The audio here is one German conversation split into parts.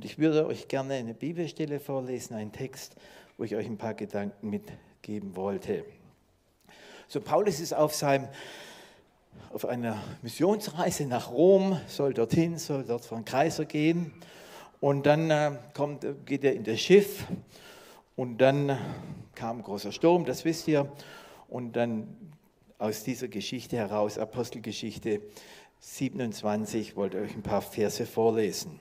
Und ich würde euch gerne eine Bibelstelle vorlesen, einen Text, wo ich euch ein paar Gedanken mitgeben wollte. So, Paulus ist auf seinem auf einer Missionsreise nach Rom, soll dorthin, soll dort vor den Kaiser gehen. Und dann äh, kommt, geht er in das Schiff und dann kam ein großer Sturm, das wisst ihr. Und dann aus dieser Geschichte heraus, Apostelgeschichte 27, wollte ich euch ein paar Verse vorlesen.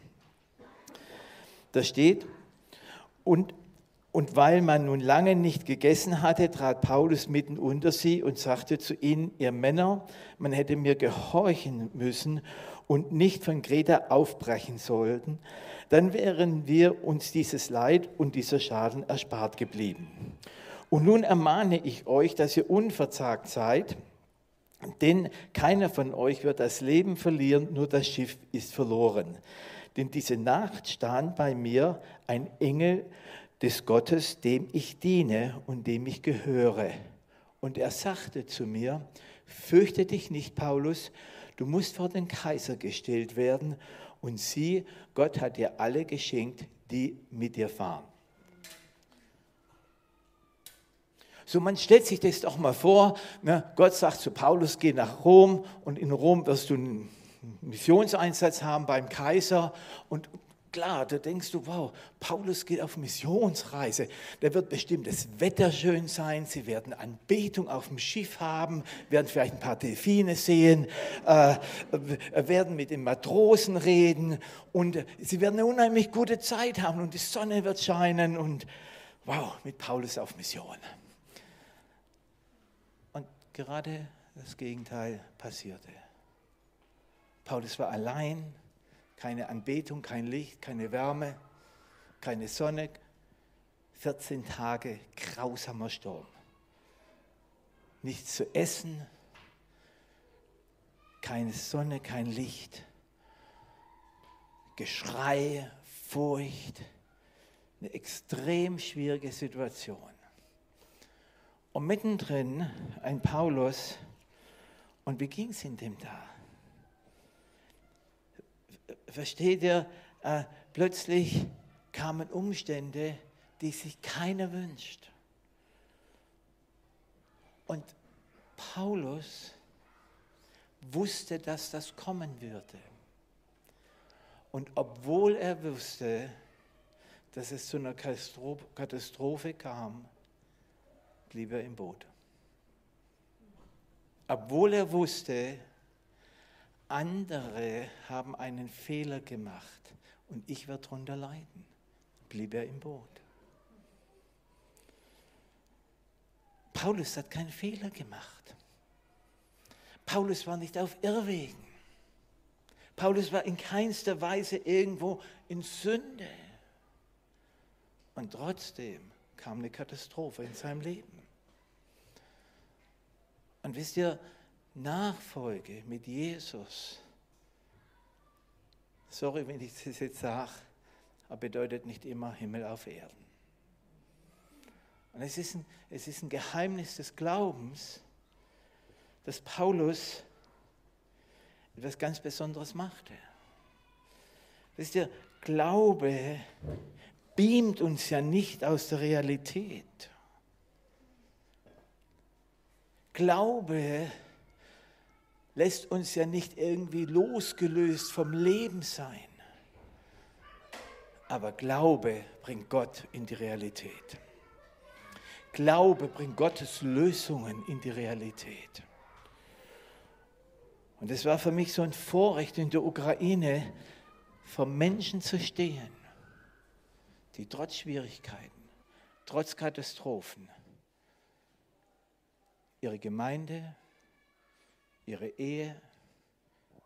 Da steht, und und weil man nun lange nicht gegessen hatte, trat Paulus mitten unter sie und sagte zu ihnen, ihr Männer, man hätte mir gehorchen müssen und nicht von Kreta aufbrechen sollten, dann wären wir uns dieses Leid und dieser Schaden erspart geblieben. Und nun ermahne ich euch, dass ihr unverzagt seid, denn keiner von euch wird das Leben verlieren, nur das Schiff ist verloren. Denn diese Nacht stand bei mir ein Engel, des Gottes, dem ich diene und dem ich gehöre. Und er sagte zu mir, fürchte dich nicht, Paulus, du musst vor den Kaiser gestellt werden. Und sieh, Gott hat dir alle geschenkt, die mit dir fahren. So, man stellt sich das doch mal vor, ne? Gott sagt zu Paulus, geh nach Rom und in Rom wirst du Missionseinsatz haben beim Kaiser und Klar, da denkst du, wow, Paulus geht auf Missionsreise. Da wird bestimmt das Wetter schön sein. Sie werden Anbetung auf dem Schiff haben, werden vielleicht ein paar Delfine sehen, äh, werden mit den Matrosen reden und sie werden eine unheimlich gute Zeit haben und die Sonne wird scheinen und wow, mit Paulus auf Mission. Und gerade das Gegenteil passierte. Paulus war allein keine Anbetung, kein Licht, keine Wärme, keine Sonne. 14 Tage grausamer Sturm. Nichts zu essen, keine Sonne, kein Licht. Geschrei, Furcht, eine extrem schwierige Situation. Und mittendrin ein Paulus. Und wie ging es in dem da? Versteht ihr, äh, plötzlich kamen Umstände, die sich keiner wünscht. Und Paulus wusste, dass das kommen würde. Und obwohl er wusste, dass es zu einer Katastrophe kam, blieb er im Boot. Obwohl er wusste, andere haben einen Fehler gemacht und ich werde darunter leiden. Blieb er im Boot. Paulus hat keinen Fehler gemacht. Paulus war nicht auf Irrwegen. Paulus war in keinster Weise irgendwo in Sünde. Und trotzdem kam eine Katastrophe in seinem Leben. Und wisst ihr, Nachfolge mit Jesus, sorry, wenn ich das jetzt sage, aber bedeutet nicht immer Himmel auf Erden. Und es ist, ein, es ist ein Geheimnis des Glaubens, dass Paulus etwas ganz Besonderes machte. Wisst ihr, Glaube beamt uns ja nicht aus der Realität. Glaube lässt uns ja nicht irgendwie losgelöst vom Leben sein. Aber Glaube bringt Gott in die Realität. Glaube bringt Gottes Lösungen in die Realität. Und es war für mich so ein Vorrecht in der Ukraine, vor Menschen zu stehen, die trotz Schwierigkeiten, trotz Katastrophen ihre Gemeinde, ihre Ehe,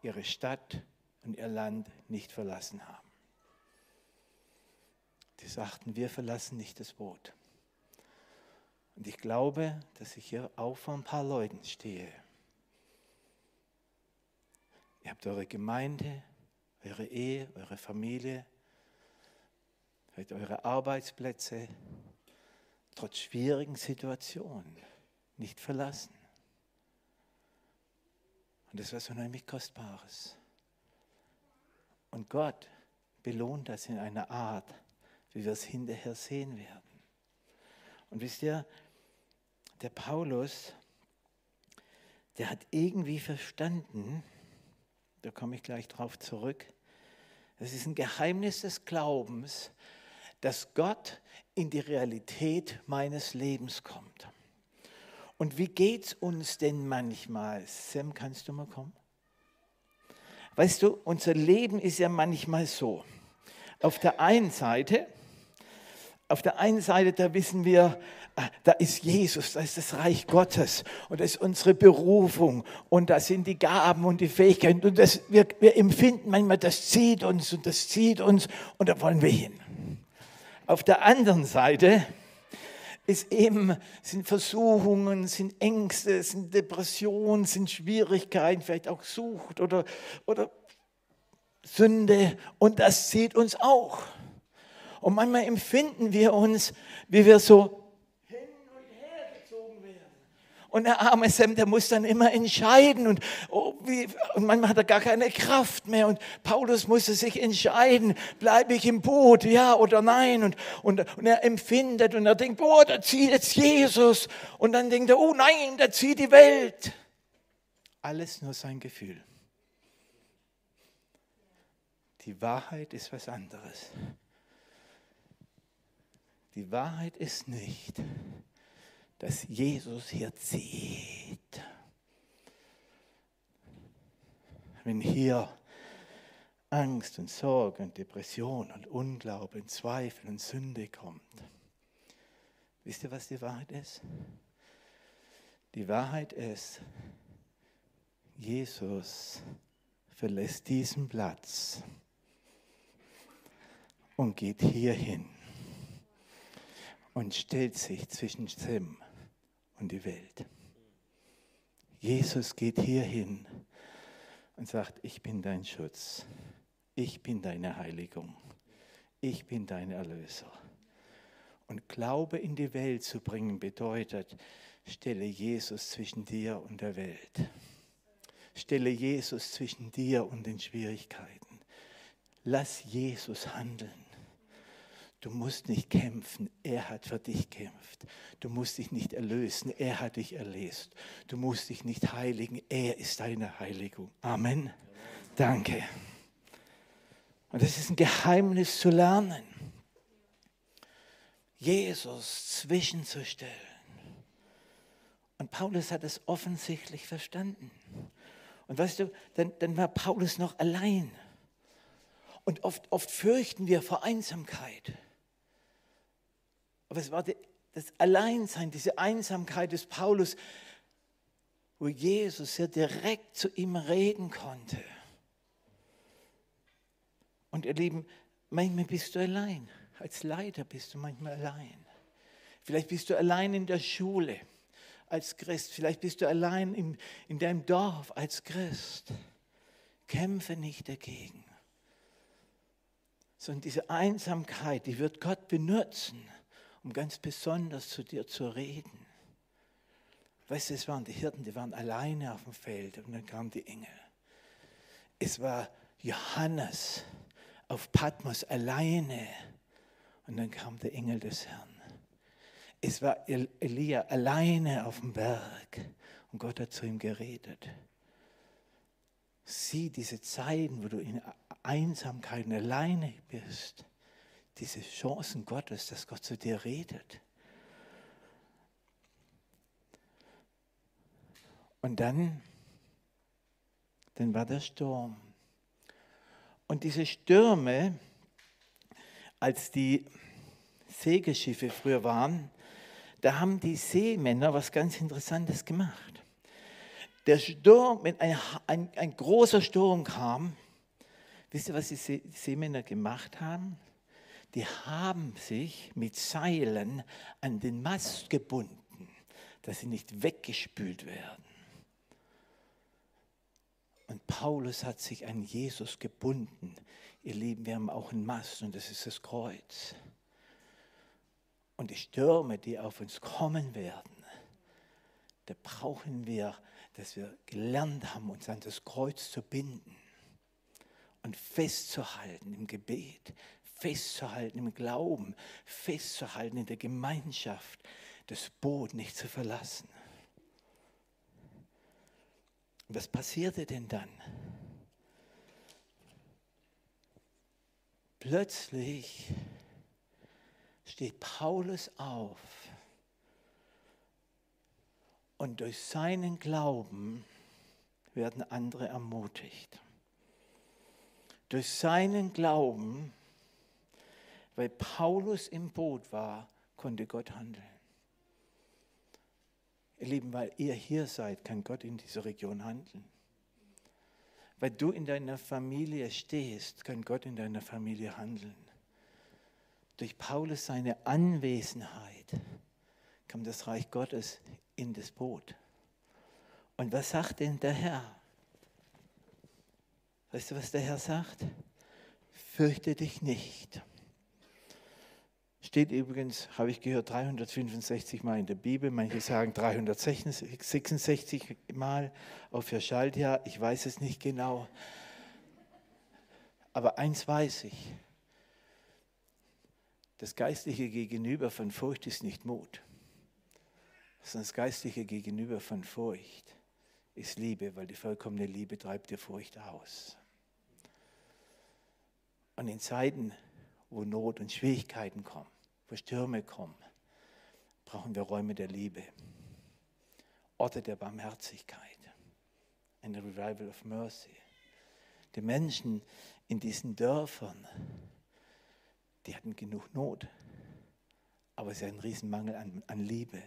ihre Stadt und ihr Land nicht verlassen haben. Die sagten, wir verlassen nicht das Boot. Und ich glaube, dass ich hier auch vor ein paar Leuten stehe. Ihr habt eure Gemeinde, eure Ehe, eure Familie, vielleicht eure Arbeitsplätze, trotz schwierigen Situationen nicht verlassen. Und das war so unheimlich Kostbares. Und Gott belohnt das in einer Art, wie wir es hinterher sehen werden. Und wisst ihr, der Paulus, der hat irgendwie verstanden, da komme ich gleich drauf zurück, das ist ein Geheimnis des Glaubens, dass Gott in die Realität meines Lebens kommt. Und wie geht es uns denn manchmal? Sam, kannst du mal kommen? Weißt du, unser Leben ist ja manchmal so. Auf der einen Seite, auf der einen Seite, da wissen wir, ah, da ist Jesus, da ist das Reich Gottes und das ist unsere Berufung und da sind die Gaben und die Fähigkeiten und das, wir, wir empfinden manchmal, das zieht uns und das zieht uns und da wollen wir hin. Auf der anderen Seite ist eben, sind Versuchungen, sind Ängste, sind Depressionen, sind Schwierigkeiten, vielleicht auch Sucht oder, oder Sünde und das zieht uns auch. Und manchmal empfinden wir uns, wie wir so und der arme Sam, der muss dann immer entscheiden und, oh, wie, und manchmal hat er gar keine Kraft mehr. Und Paulus musste sich entscheiden, bleibe ich im Boot, ja oder nein. Und, und, und er empfindet und er denkt, boah, da zieht jetzt Jesus. Und dann denkt er, oh nein, da zieht die Welt. Alles nur sein Gefühl. Die Wahrheit ist was anderes. Die Wahrheit ist nicht, dass Jesus hier zieht. Wenn hier Angst und Sorge und Depression und Unglaube und Zweifel und Sünde kommt, wisst ihr, was die Wahrheit ist? Die Wahrheit ist, Jesus verlässt diesen Platz und geht hierhin und stellt sich zwischen Sim und die Welt. Jesus geht hierhin und sagt, ich bin dein Schutz, ich bin deine Heiligung, ich bin dein Erlöser. Und Glaube in die Welt zu bringen bedeutet, stelle Jesus zwischen dir und der Welt. Stelle Jesus zwischen dir und den Schwierigkeiten. Lass Jesus handeln. Du musst nicht kämpfen, er hat für dich gekämpft. Du musst dich nicht erlösen, er hat dich erlöst. Du musst dich nicht heiligen, er ist deine Heiligung. Amen. Amen. Danke. Und das ist ein Geheimnis zu lernen. Jesus zwischenzustellen. Und Paulus hat es offensichtlich verstanden. Und weißt du, dann, dann war Paulus noch allein. Und oft, oft fürchten wir vor Einsamkeit. Aber es war das Alleinsein, diese Einsamkeit des Paulus, wo Jesus sehr direkt zu ihm reden konnte. Und ihr Lieben, manchmal bist du allein. Als Leiter bist du manchmal allein. Vielleicht bist du allein in der Schule als Christ. Vielleicht bist du allein in, in deinem Dorf als Christ. Kämpfe nicht dagegen. Sondern diese Einsamkeit, die wird Gott benutzen um ganz besonders zu dir zu reden. Weißt du, es waren die Hirten, die waren alleine auf dem Feld und dann kamen die Engel. Es war Johannes auf Patmos alleine und dann kam der Engel des Herrn. Es war Elia alleine auf dem Berg und Gott hat zu ihm geredet. Sieh diese Zeiten, wo du in Einsamkeit alleine bist diese Chancen Gottes, dass Gott zu dir redet. Und dann, dann war der Sturm. Und diese Stürme, als die Segelschiffe früher waren, da haben die Seemänner was ganz Interessantes gemacht. Der Sturm, wenn ein, ein, ein großer Sturm kam, wisst ihr, was die Seemänner gemacht haben? Die haben sich mit Seilen an den Mast gebunden, dass sie nicht weggespült werden. Und Paulus hat sich an Jesus gebunden. Ihr Lieben, wir haben auch einen Mast und das ist das Kreuz. Und die Stürme, die auf uns kommen werden, da brauchen wir, dass wir gelernt haben, uns an das Kreuz zu binden und festzuhalten im Gebet, festzuhalten im Glauben, festzuhalten in der Gemeinschaft, das Boot nicht zu verlassen. Was passierte denn dann? Plötzlich steht Paulus auf und durch seinen Glauben werden andere ermutigt. Durch seinen Glauben, weil Paulus im Boot war, konnte Gott handeln. Ihr Lieben, weil ihr hier seid, kann Gott in dieser Region handeln. Weil du in deiner Familie stehst, kann Gott in deiner Familie handeln. Durch Paulus seine Anwesenheit kam das Reich Gottes in das Boot. Und was sagt denn der Herr? Weißt du, was der Herr sagt? Fürchte dich nicht. Steht übrigens, habe ich gehört, 365 Mal in der Bibel. Manche sagen 366 Mal auf der Schaltjahr. Ich weiß es nicht genau. Aber eins weiß ich. Das geistliche Gegenüber von Furcht ist nicht Mut, sondern das geistliche Gegenüber von Furcht ist Liebe, weil die vollkommene Liebe treibt die Furcht aus. Und in Zeiten, wo Not und Schwierigkeiten kommen, wo Stürme kommen, brauchen wir Räume der Liebe, Orte der Barmherzigkeit, ein Revival of Mercy. Die Menschen in diesen Dörfern, die hatten genug Not, aber sie hatten einen Riesenmangel an, an Liebe.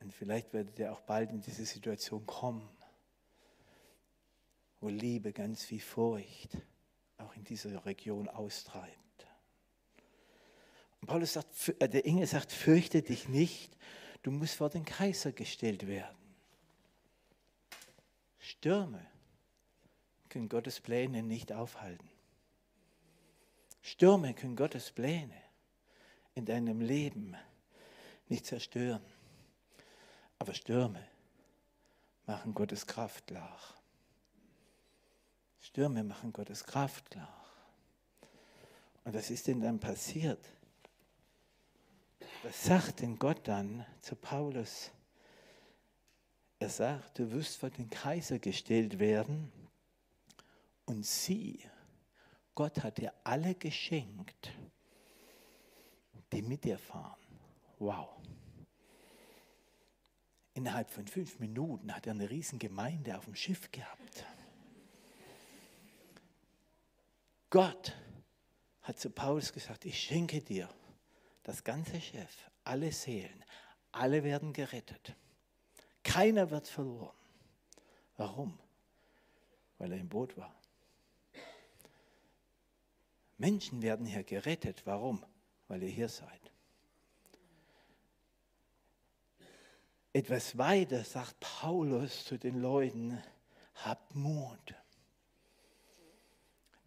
Und vielleicht werdet ihr auch bald in diese Situation kommen, wo Liebe ganz wie Furcht auch in dieser Region austreibt. Paulus sagt, äh, der Engel sagt, fürchte dich nicht, du musst vor den Kaiser gestellt werden. Stürme können Gottes Pläne nicht aufhalten. Stürme können Gottes Pläne in deinem Leben nicht zerstören. Aber Stürme machen Gottes Kraft klar. Stürme machen Gottes Kraft klar. Und was ist denn dann passiert? Was sagt denn Gott dann zu Paulus? Er sagt, du wirst vor den Kaiser gestellt werden und sieh, Gott hat dir alle geschenkt, die mit dir fahren. Wow. Innerhalb von fünf Minuten hat er eine riesen Gemeinde auf dem Schiff gehabt. Gott hat zu Paulus gesagt, ich schenke dir das ganze Schiff, alle Seelen, alle werden gerettet. Keiner wird verloren. Warum? Weil er im Boot war. Menschen werden hier gerettet. Warum? Weil ihr hier seid. Etwas weiter sagt Paulus zu den Leuten, habt Mut.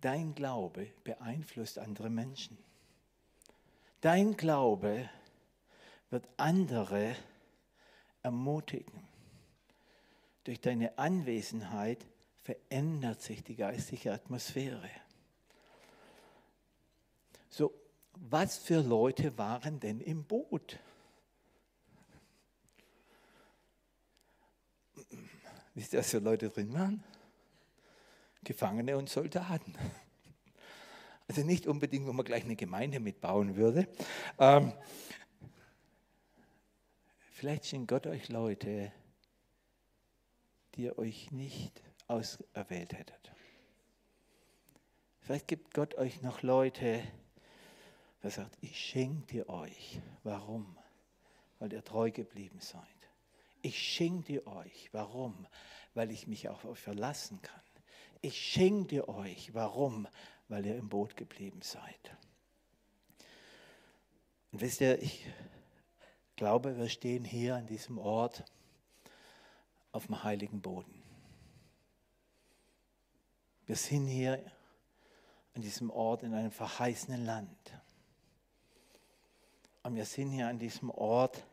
Dein Glaube beeinflusst andere Menschen. Dein Glaube wird andere ermutigen. Durch deine Anwesenheit verändert sich die geistige Atmosphäre. So, was für Leute waren denn im Boot? Wisst ihr, was für Leute drin waren? Gefangene und Soldaten. Also nicht unbedingt, wo man gleich eine Gemeinde mitbauen würde. Ähm, vielleicht schenkt Gott euch Leute, die ihr euch nicht auserwählt hättet. Vielleicht gibt Gott euch noch Leute, der sagt, ich schenke dir euch. Warum? Weil ihr treu geblieben seid. Ich schenke dir euch. Warum? Weil ich mich auf euch verlassen kann. Ich schenke dir euch. Warum? Weil ihr im Boot geblieben seid. Und wisst ihr, ich glaube, wir stehen hier an diesem Ort auf dem heiligen Boden. Wir sind hier an diesem Ort in einem verheißenen Land. Und wir sind hier an diesem Ort,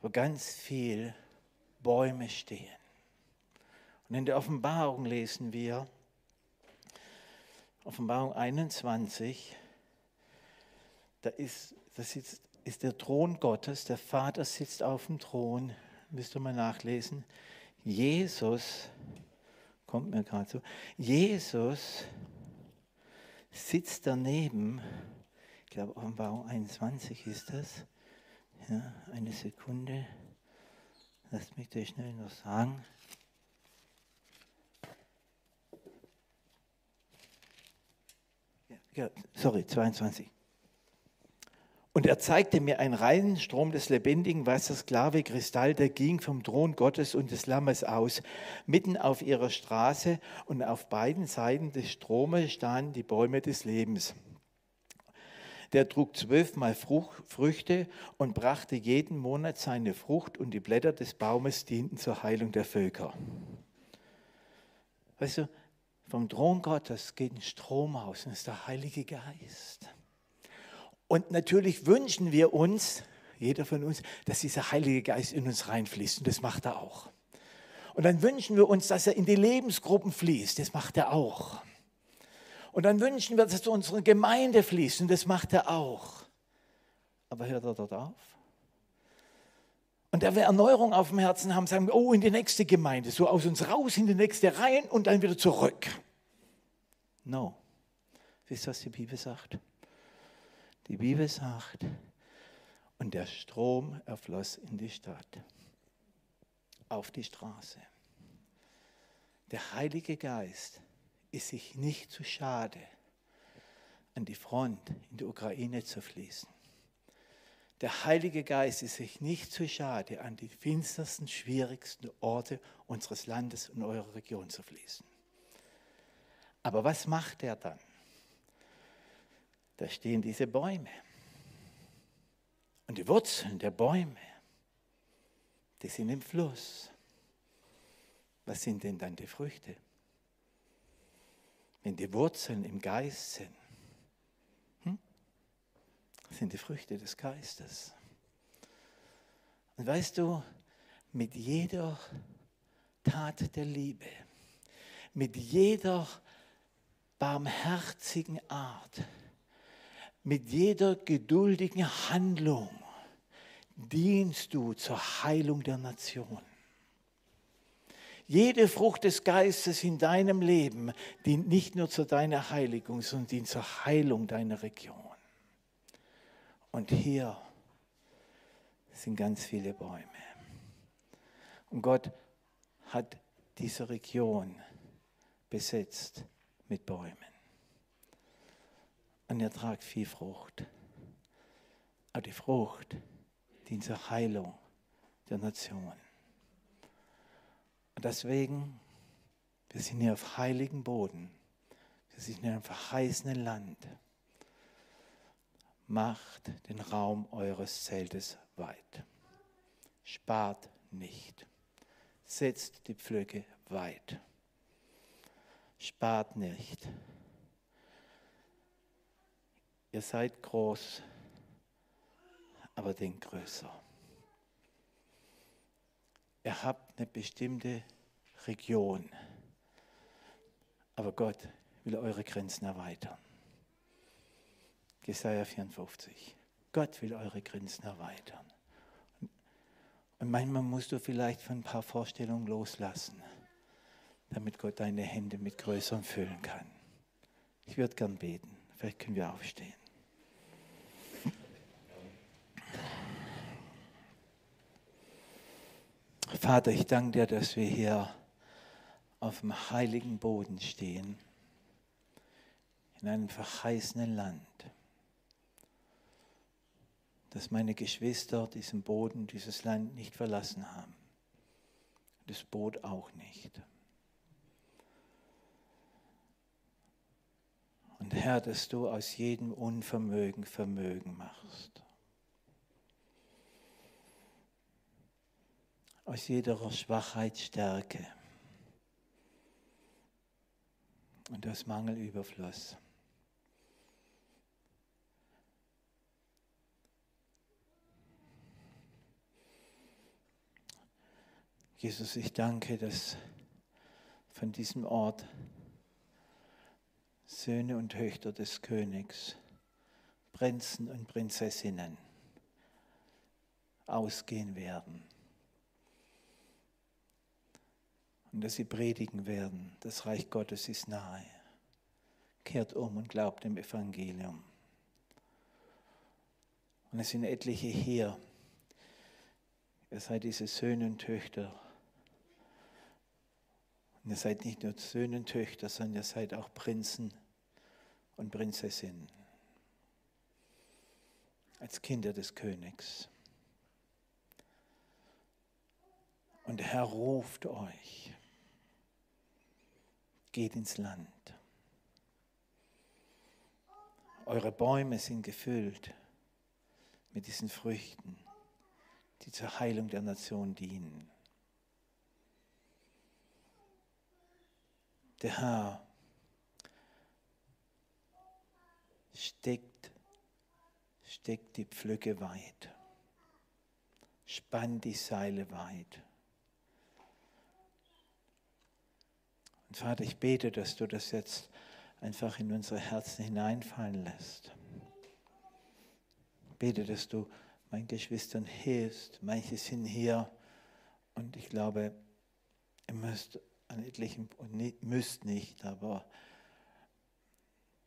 wo ganz viel Bäume stehen. Und in der Offenbarung lesen wir, Offenbarung 21, da ist, da sitzt, ist der Thron Gottes, der Vater sitzt auf dem Thron, müsst ihr mal nachlesen. Jesus, kommt mir gerade so, Jesus sitzt daneben, ich glaube Offenbarung 21 ist das, ja, eine Sekunde, lasst mich das schnell noch sagen. Ja, sorry, 22. Und er zeigte mir einen reinen Strom des lebendigen Wassers, klar wie Kristall, der ging vom Thron Gottes und des Lammes aus. Mitten auf ihrer Straße und auf beiden Seiten des Stromes standen die Bäume des Lebens. Der trug zwölfmal Früchte und brachte jeden Monat seine Frucht und die Blätter des Baumes dienten zur Heilung der Völker. Weißt du, vom Thron Gottes geht ein Strom aus und das ist der Heilige Geist. Und natürlich wünschen wir uns, jeder von uns, dass dieser Heilige Geist in uns reinfließt. Und das macht er auch. Und dann wünschen wir uns, dass er in die Lebensgruppen fließt. Das macht er auch. Und dann wünschen wir, dass er zu unserer Gemeinde fließt. Und das macht er auch. Aber hört er dort auf? Und da wir Erneuerung auf dem Herzen haben, sagen wir, oh, in die nächste Gemeinde, so aus uns raus, in die nächste rein und dann wieder zurück. No. Wisst ihr, was die Bibel sagt? Die Bibel sagt, und der Strom erfloss in die Stadt, auf die Straße. Der Heilige Geist ist sich nicht zu schade, an die Front in der Ukraine zu fließen. Der Heilige Geist ist sich nicht zu schade, an die finstersten, schwierigsten Orte unseres Landes und eurer Region zu fließen. Aber was macht er dann? Da stehen diese Bäume. Und die Wurzeln der Bäume, die sind im Fluss. Was sind denn dann die Früchte? Wenn die Wurzeln im Geist sind? Sind die Früchte des Geistes. Und weißt du, mit jeder Tat der Liebe, mit jeder barmherzigen Art, mit jeder geduldigen Handlung dienst du zur Heilung der Nation. Jede Frucht des Geistes in deinem Leben dient nicht nur zu deiner Heiligung, sondern dient zur Heilung deiner Region. Und hier sind ganz viele Bäume. Und Gott hat diese Region besetzt mit Bäumen. Und er tragt viel Frucht. Aber die Frucht dient zur Heilung der Nation. Und deswegen, wir sind hier auf heiligen Boden. Wir sind in einem verheißenen Land. Macht den Raum eures Zeltes weit. Spart nicht. Setzt die Pflöcke weit spart nicht. Ihr seid groß, aber denkt größer. Ihr habt eine bestimmte Region, aber Gott will eure Grenzen erweitern. Jesaja 54. Gott will eure Grenzen erweitern. Und manchmal musst du vielleicht von ein paar Vorstellungen loslassen damit Gott deine Hände mit Größerem füllen kann. Ich würde gern beten. Vielleicht können wir aufstehen. Vater, ich danke dir, dass wir hier auf dem heiligen Boden stehen, in einem verheißenen Land, dass meine Geschwister diesen Boden, dieses Land nicht verlassen haben. Das Boot auch nicht. Und Herr, dass du aus jedem Unvermögen Vermögen machst. Aus jeder Schwachheit Stärke. Und aus Mangel Überfluss. Jesus, ich danke, dass von diesem Ort Söhne und Töchter des Königs, Prinzen und Prinzessinnen ausgehen werden. Und dass sie predigen werden, das Reich Gottes ist nahe. Kehrt um und glaubt dem Evangelium. Und es sind etliche hier. Ihr seid diese Söhne und Töchter. Und ihr seid nicht nur Söhne und Töchter, sondern ihr seid auch Prinzen und Prinzessinnen. Als Kinder des Königs. Und der Herr ruft euch. Geht ins Land. Eure Bäume sind gefüllt mit diesen Früchten, die zur Heilung der Nation dienen. Der Herr steckt, steckt die Pflöcke weit, spannt die Seile weit. Und Vater, ich bete, dass du das jetzt einfach in unsere Herzen hineinfallen lässt. Ich bete, dass du meinen Geschwistern hilfst. Manche sind hier und ich glaube, ihr müsst an etlichen, und müsst nicht, aber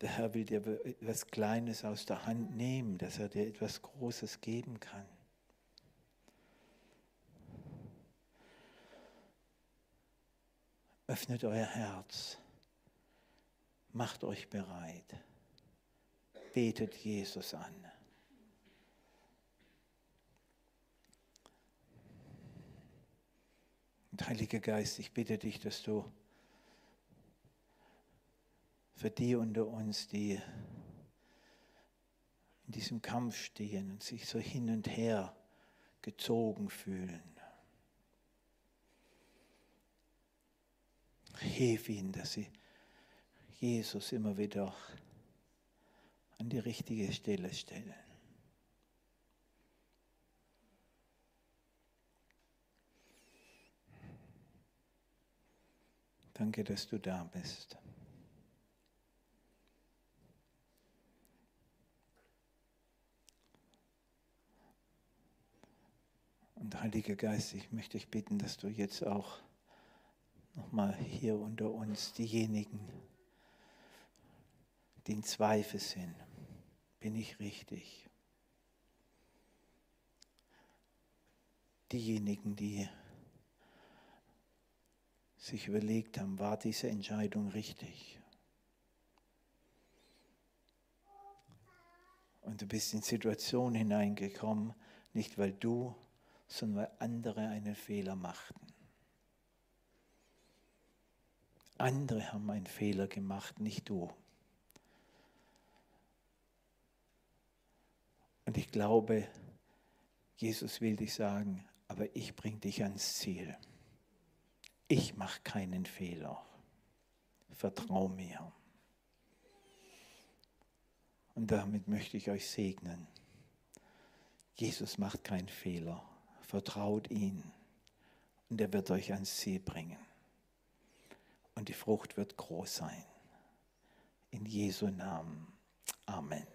der Herr will dir etwas Kleines aus der Hand nehmen, dass er dir etwas Großes geben kann. Öffnet euer Herz. Macht euch bereit. Betet Jesus an. Und Heiliger Geist, ich bitte dich, dass du für die unter uns, die in diesem Kampf stehen und sich so hin und her gezogen fühlen, hilf ihnen, dass sie Jesus immer wieder an die richtige Stelle stellen. Danke, dass du da bist. Und Heiliger Geist, ich möchte dich bitten, dass du jetzt auch nochmal hier unter uns diejenigen, die in Zweifel sind. Bin ich richtig? Diejenigen, die sich überlegt haben, war diese Entscheidung richtig? Und du bist in Situationen hineingekommen, nicht weil du, sondern weil andere einen Fehler machten. Andere haben einen Fehler gemacht, nicht du. Und ich glaube, Jesus will dich sagen, aber ich bringe dich ans Ziel. Ich mache keinen Fehler. Vertrau mir. Und damit möchte ich euch segnen. Jesus macht keinen Fehler. Vertraut ihn und er wird euch ans Ziel bringen. Und die Frucht wird groß sein. In Jesu Namen. Amen.